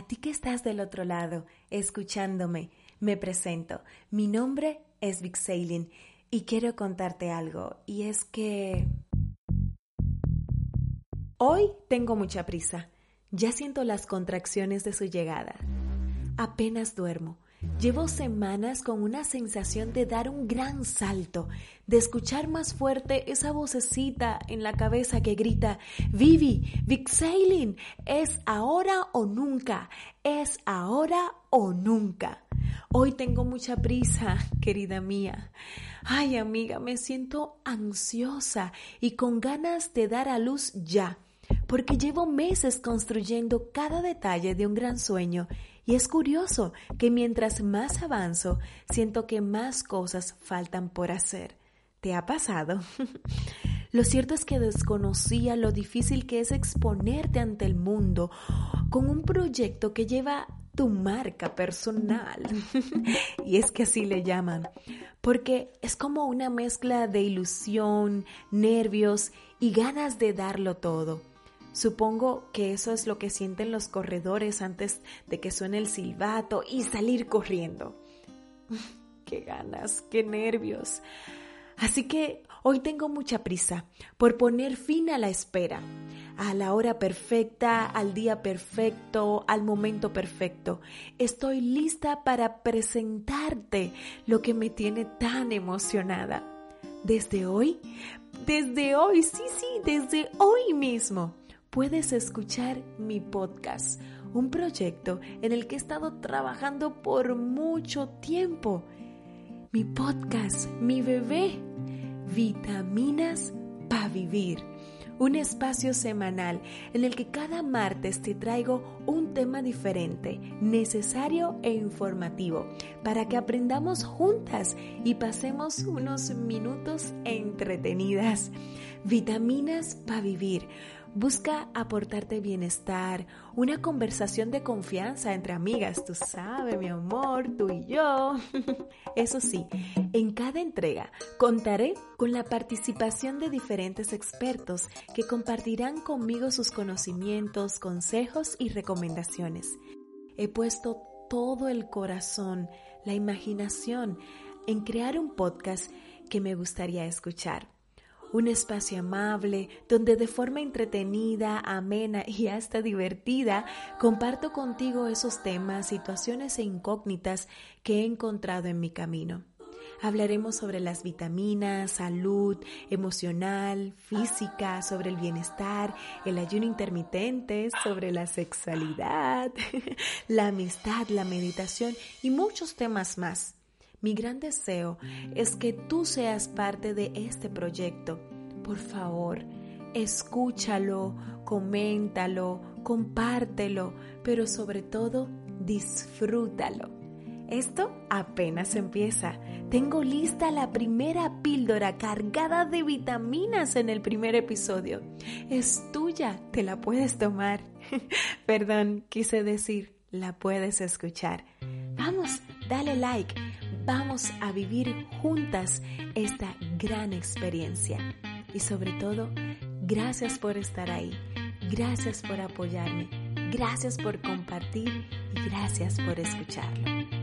a ti que estás del otro lado, escuchándome, me presento. Mi nombre es Vic Sailing y quiero contarte algo, y es que hoy tengo mucha prisa. Ya siento las contracciones de su llegada. Apenas duermo Llevo semanas con una sensación de dar un gran salto, de escuchar más fuerte esa vocecita en la cabeza que grita, Vivi, Big Sailing, es ahora o nunca, es ahora o nunca. Hoy tengo mucha prisa, querida mía. Ay, amiga, me siento ansiosa y con ganas de dar a luz ya, porque llevo meses construyendo cada detalle de un gran sueño y es curioso que mientras más avanzo, siento que más cosas faltan por hacer. ¿Te ha pasado? Lo cierto es que desconocía lo difícil que es exponerte ante el mundo con un proyecto que lleva tu marca personal. y es que así le llaman, porque es como una mezcla de ilusión, nervios y ganas de darlo todo. Supongo que eso es lo que sienten los corredores antes de que suene el silbato y salir corriendo. qué ganas, qué nervios. Así que hoy tengo mucha prisa por poner fin a la espera, a la hora perfecta, al día perfecto, al momento perfecto. Estoy lista para presentarte lo que me tiene tan emocionada. Desde hoy, desde hoy, sí, sí, desde hoy mismo puedes escuchar mi podcast, un proyecto en el que he estado trabajando por mucho tiempo. Mi podcast, mi bebé, Vitaminas para Vivir. Un espacio semanal en el que cada martes te traigo un tema diferente, necesario e informativo, para que aprendamos juntas y pasemos unos minutos entretenidas. Vitaminas para vivir Busca aportarte bienestar, una conversación de confianza entre amigas, tú sabes, mi amor, tú y yo. Eso sí, en cada entrega contaré con la participación de diferentes expertos que compartirán conmigo sus conocimientos, consejos y recomendaciones. He puesto todo el corazón, la imaginación en crear un podcast que me gustaría escuchar un espacio amable donde de forma entretenida, amena y hasta divertida comparto contigo esos temas, situaciones e incógnitas que he encontrado en mi camino. Hablaremos sobre las vitaminas, salud emocional, física, sobre el bienestar, el ayuno intermitente, sobre la sexualidad, la amistad, la meditación y muchos temas más. Mi gran deseo es que tú seas parte de este proyecto. Por favor, escúchalo, coméntalo, compártelo, pero sobre todo disfrútalo. Esto apenas empieza. Tengo lista la primera píldora cargada de vitaminas en el primer episodio. Es tuya, te la puedes tomar. Perdón, quise decir, la puedes escuchar. Vamos, dale like vamos a vivir juntas esta gran experiencia. Y sobre todo, gracias por estar ahí, gracias por apoyarme, gracias por compartir y gracias por escucharlo.